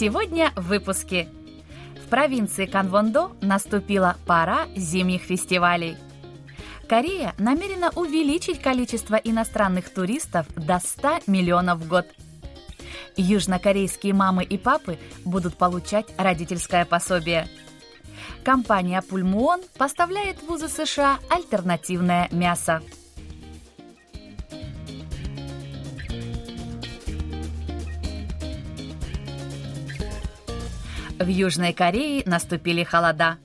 Сегодня в выпуске. В провинции Канвондо наступила пора зимних фестивалей. Корея намерена увеличить количество иностранных туристов до 100 миллионов в год. Южнокорейские мамы и папы будут получать родительское пособие. Компания Пульмуон поставляет в вузы США альтернативное мясо. В Южной Корее наступили холода.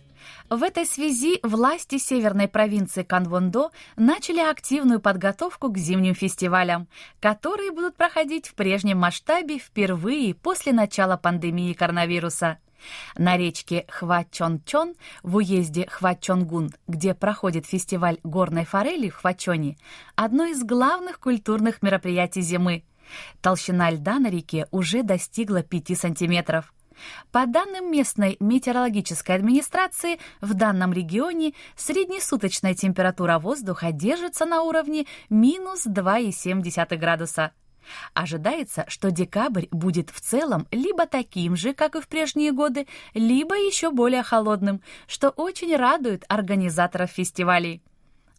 В этой связи власти северной провинции Канвондо начали активную подготовку к зимним фестивалям, которые будут проходить в прежнем масштабе впервые после начала пандемии коронавируса. На речке Хвачон-Чон в уезде Хвачонгун, где проходит фестиваль горной форели в Хвачоне, одно из главных культурных мероприятий зимы. Толщина льда на реке уже достигла 5 сантиметров. По данным местной метеорологической администрации, в данном регионе среднесуточная температура воздуха держится на уровне минус 2,7 градуса. Ожидается, что декабрь будет в целом либо таким же, как и в прежние годы, либо еще более холодным, что очень радует организаторов фестивалей.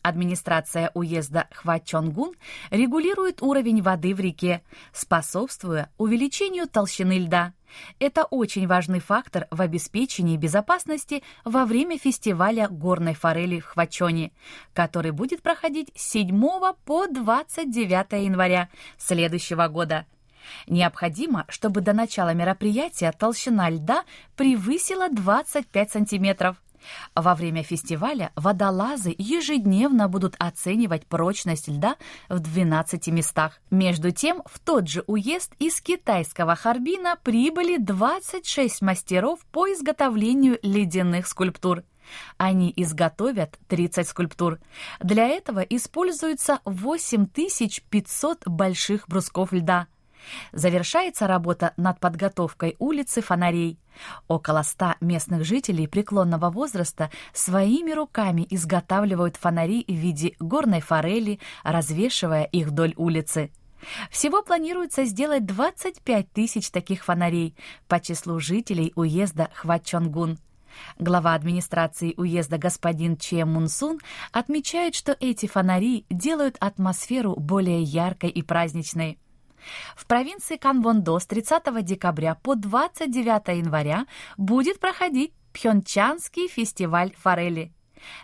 Администрация уезда Хвачонгун регулирует уровень воды в реке, способствуя увеличению толщины льда. Это очень важный фактор в обеспечении безопасности во время фестиваля горной форели в Хвачоне, который будет проходить с 7 по 29 января следующего года. Необходимо, чтобы до начала мероприятия толщина льда превысила 25 сантиметров. Во время фестиваля водолазы ежедневно будут оценивать прочность льда в 12 местах. Между тем, в тот же уезд из китайского Харбина прибыли 26 мастеров по изготовлению ледяных скульптур. Они изготовят 30 скульптур. Для этого используется 8500 больших брусков льда – Завершается работа над подготовкой улицы фонарей. Около ста местных жителей преклонного возраста своими руками изготавливают фонари в виде горной форели, развешивая их вдоль улицы. Всего планируется сделать 25 тысяч таких фонарей по числу жителей уезда Хвачонгун. Глава администрации уезда господин Че Мунсун отмечает, что эти фонари делают атмосферу более яркой и праздничной. В провинции Канвондо с 30 декабря по 29 января будет проходить Пхенчанский фестиваль форели.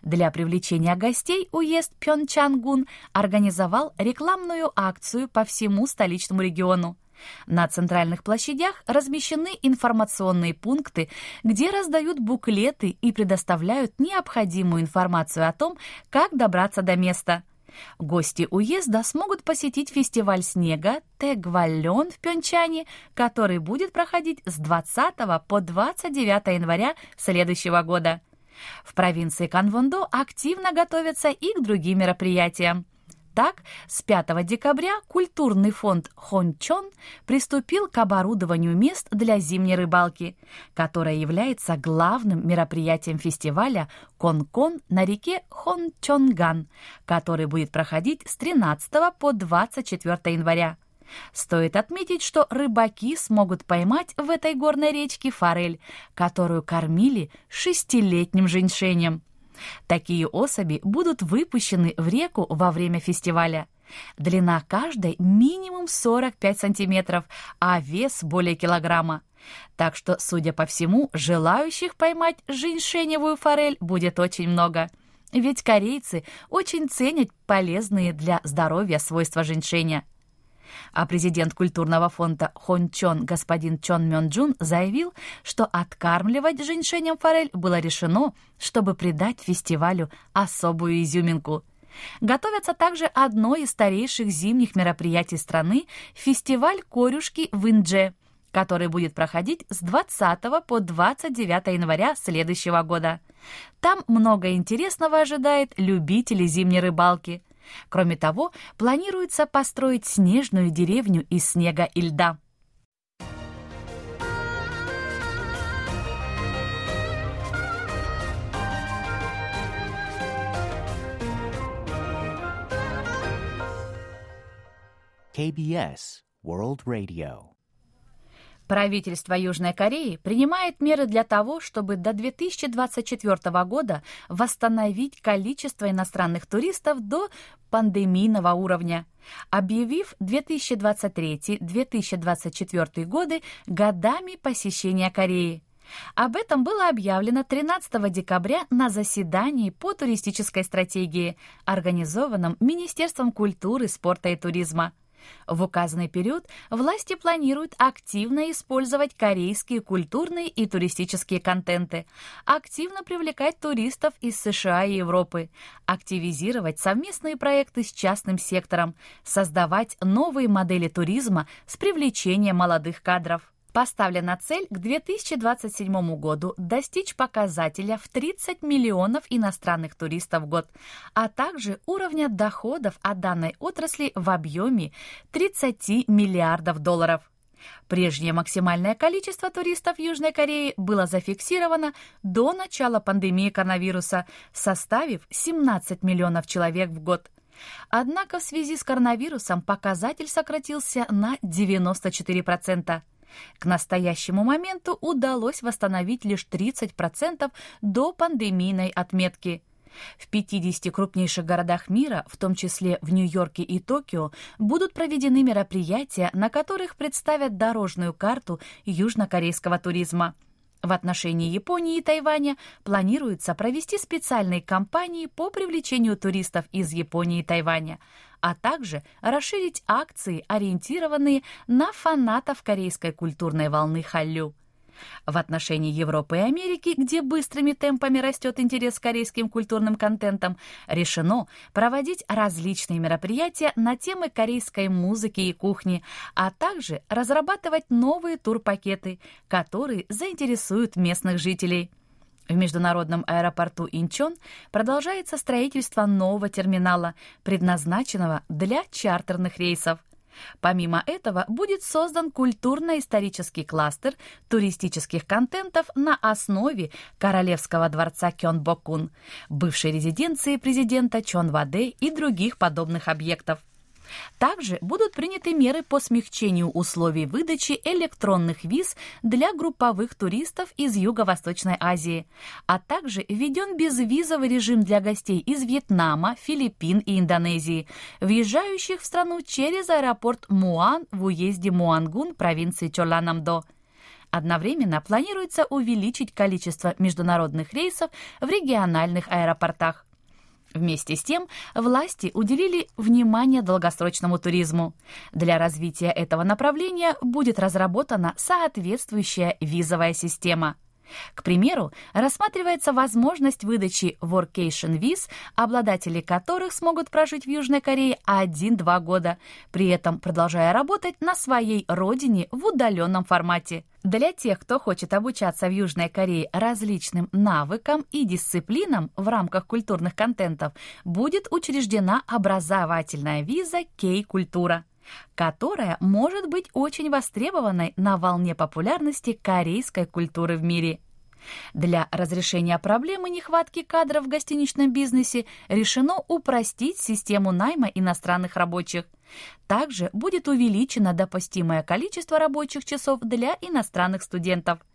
Для привлечения гостей уезд Пхенчангун организовал рекламную акцию по всему столичному региону. На центральных площадях размещены информационные пункты, где раздают буклеты и предоставляют необходимую информацию о том, как добраться до места – Гости уезда смогут посетить фестиваль снега Тегвален в Пьончане, который будет проходить с 20 по 29 января следующего года. В провинции Канвондо активно готовятся и к другим мероприятиям. Так, с 5 декабря культурный фонд Хончон приступил к оборудованию мест для зимней рыбалки, которая является главным мероприятием фестиваля Конкон на реке Хончонган, который будет проходить с 13 по 24 января. Стоит отметить, что рыбаки смогут поймать в этой горной речке форель, которую кормили шестилетним женьшенем. Такие особи будут выпущены в реку во время фестиваля. Длина каждой минимум 45 сантиметров, а вес более килограмма. Так что, судя по всему, желающих поймать женьшеневую форель будет очень много. Ведь корейцы очень ценят полезные для здоровья свойства женьшеня а президент культурного фонда Хончон господин Чон Мён Джун заявил, что откармливать женьшенем форель было решено, чтобы придать фестивалю особую изюминку. Готовится также одно из старейших зимних мероприятий страны – фестиваль корюшки в Индже. который будет проходить с 20 по 29 января следующего года. Там много интересного ожидает любителей зимней рыбалки. Кроме того, планируется построить снежную деревню из снега и льда. KBS World Radio. Правительство Южной Кореи принимает меры для того, чтобы до 2024 года восстановить количество иностранных туристов до пандемийного уровня, объявив 2023-2024 годы годами посещения Кореи. Об этом было объявлено 13 декабря на заседании по туристической стратегии, организованном Министерством культуры, спорта и туризма. В указанный период власти планируют активно использовать корейские культурные и туристические контенты, активно привлекать туристов из США и Европы, активизировать совместные проекты с частным сектором, создавать новые модели туризма с привлечением молодых кадров. Поставлена цель к 2027 году достичь показателя в 30 миллионов иностранных туристов в год, а также уровня доходов от данной отрасли в объеме 30 миллиардов долларов. Прежнее максимальное количество туристов Южной Кореи было зафиксировано до начала пандемии коронавируса, составив 17 миллионов человек в год. Однако в связи с коронавирусом показатель сократился на 94%. К настоящему моменту удалось восстановить лишь 30% до пандемийной отметки. В 50 крупнейших городах мира, в том числе в Нью-Йорке и Токио, будут проведены мероприятия, на которых представят дорожную карту южнокорейского туризма – в отношении Японии и Тайваня планируется провести специальные кампании по привлечению туристов из Японии и Тайваня, а также расширить акции, ориентированные на фанатов корейской культурной волны Халлю. В отношении Европы и Америки, где быстрыми темпами растет интерес к корейским культурным контентам, решено проводить различные мероприятия на темы корейской музыки и кухни, а также разрабатывать новые турпакеты, которые заинтересуют местных жителей. В международном аэропорту Инчон продолжается строительство нового терминала, предназначенного для чартерных рейсов – Помимо этого, будет создан культурно-исторический кластер туристических контентов на основе Королевского дворца Кёнбокун, бывшей резиденции президента Чон Ваде и других подобных объектов. Также будут приняты меры по смягчению условий выдачи электронных виз для групповых туристов из Юго-Восточной Азии, а также введен безвизовый режим для гостей из Вьетнама, Филиппин и Индонезии, въезжающих в страну через аэропорт Муан в уезде Муангун провинции Чоланамдо. Одновременно планируется увеличить количество международных рейсов в региональных аэропортах. Вместе с тем, власти уделили внимание долгосрочному туризму. Для развития этого направления будет разработана соответствующая визовая система. К примеру, рассматривается возможность выдачи workation виз, обладатели которых смогут прожить в Южной Корее 1-2 года, при этом продолжая работать на своей родине в удаленном формате. Для тех, кто хочет обучаться в Южной Корее различным навыкам и дисциплинам в рамках культурных контентов, будет учреждена образовательная виза Кей-культура которая может быть очень востребованной на волне популярности корейской культуры в мире. Для разрешения проблемы нехватки кадров в гостиничном бизнесе решено упростить систему найма иностранных рабочих. Также будет увеличено допустимое количество рабочих часов для иностранных студентов –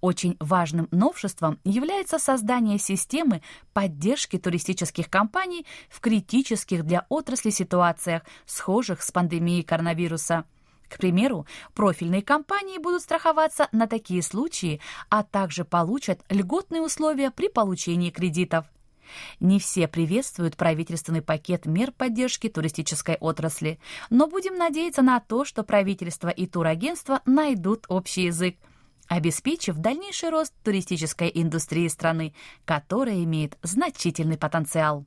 очень важным новшеством является создание системы поддержки туристических компаний в критических для отрасли ситуациях, схожих с пандемией коронавируса. К примеру, профильные компании будут страховаться на такие случаи, а также получат льготные условия при получении кредитов. Не все приветствуют правительственный пакет мер поддержки туристической отрасли, но будем надеяться на то, что правительство и турагентства найдут общий язык – обеспечив дальнейший рост туристической индустрии страны, которая имеет значительный потенциал.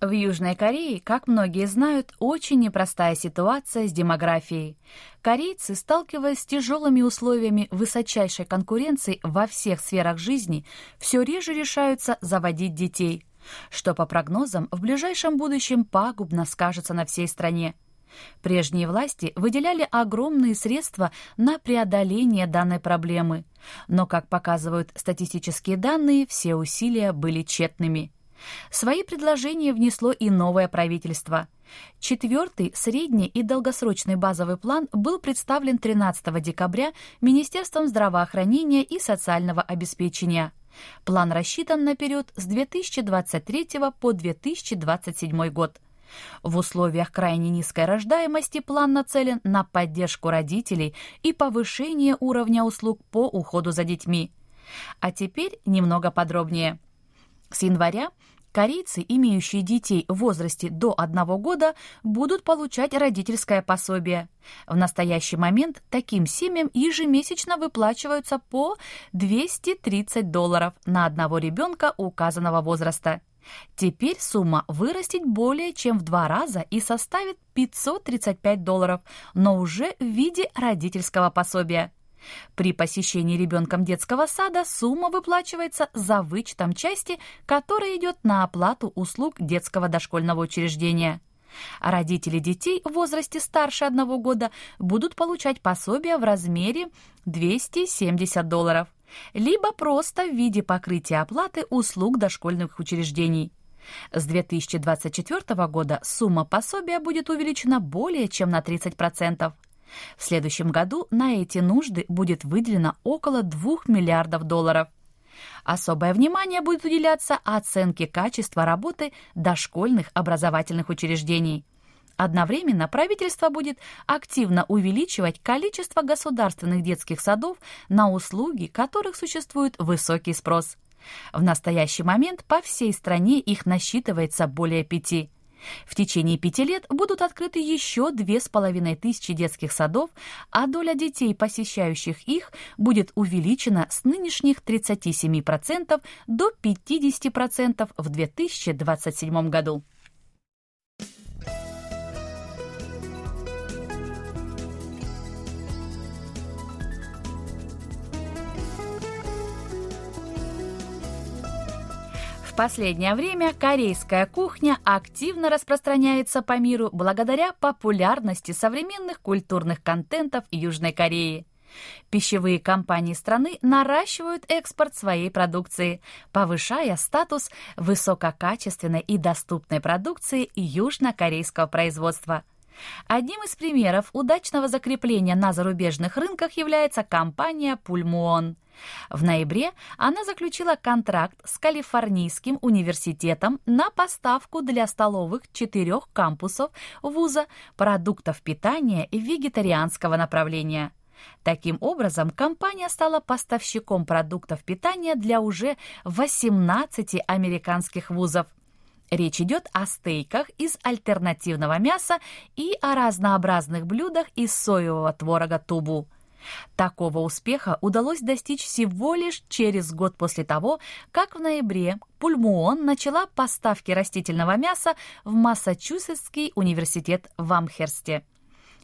В Южной Корее, как многие знают, очень непростая ситуация с демографией. Корейцы, сталкиваясь с тяжелыми условиями высочайшей конкуренции во всех сферах жизни, все реже решаются заводить детей, что, по прогнозам, в ближайшем будущем пагубно скажется на всей стране. Прежние власти выделяли огромные средства на преодоление данной проблемы, но, как показывают статистические данные, все усилия были тщетными. Свои предложения внесло и новое правительство. Четвертый средний и долгосрочный базовый план был представлен 13 декабря Министерством здравоохранения и социального обеспечения. План рассчитан на период с 2023 по 2027 год. В условиях крайне низкой рождаемости план нацелен на поддержку родителей и повышение уровня услуг по уходу за детьми. А теперь немного подробнее. С января корейцы, имеющие детей в возрасте до одного года, будут получать родительское пособие. В настоящий момент таким семьям ежемесячно выплачиваются по 230 долларов на одного ребенка указанного возраста. Теперь сумма вырастет более чем в два раза и составит 535 долларов, но уже в виде родительского пособия. При посещении ребенком детского сада сумма выплачивается за вычетом части, которая идет на оплату услуг детского дошкольного учреждения. родители детей в возрасте старше одного года будут получать пособие в размере 270 долларов, либо просто в виде покрытия оплаты услуг дошкольных учреждений. С 2024 года сумма пособия будет увеличена более чем на 30%. В следующем году на эти нужды будет выделено около 2 миллиардов долларов. Особое внимание будет уделяться оценке качества работы дошкольных образовательных учреждений. Одновременно правительство будет активно увеличивать количество государственных детских садов на услуги, которых существует высокий спрос. В настоящий момент по всей стране их насчитывается более пяти. В течение пяти лет будут открыты еще две с половиной тысячи детских садов, а доля детей, посещающих их, будет увеличена с нынешних 37% до 50% в 2027 году. Последнее время корейская кухня активно распространяется по миру благодаря популярности современных культурных контентов Южной Кореи. Пищевые компании страны наращивают экспорт своей продукции, повышая статус высококачественной и доступной продукции южнокорейского производства. Одним из примеров удачного закрепления на зарубежных рынках является компания «Пульмуон». В ноябре она заключила контракт с Калифорнийским университетом на поставку для столовых четырех кампусов вуза продуктов питания и вегетарианского направления. Таким образом, компания стала поставщиком продуктов питания для уже 18 американских вузов. Речь идет о стейках из альтернативного мяса и о разнообразных блюдах из соевого творога тубу. Такого успеха удалось достичь всего лишь через год после того, как в ноябре Пульмуон начала поставки растительного мяса в Массачусетский университет в Амхерсте.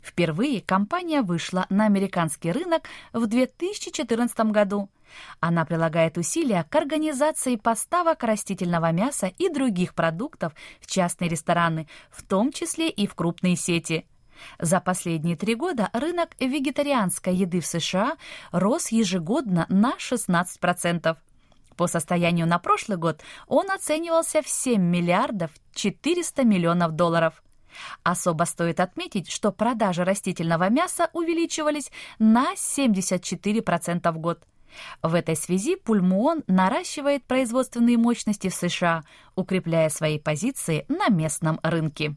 Впервые компания вышла на американский рынок в 2014 году. Она прилагает усилия к организации поставок растительного мяса и других продуктов в частные рестораны, в том числе и в крупные сети – за последние три года рынок вегетарианской еды в США рос ежегодно на 16%. По состоянию на прошлый год он оценивался в 7 миллиардов 400 миллионов долларов. Особо стоит отметить, что продажи растительного мяса увеличивались на 74% в год. В этой связи Пульмуон наращивает производственные мощности в США, укрепляя свои позиции на местном рынке.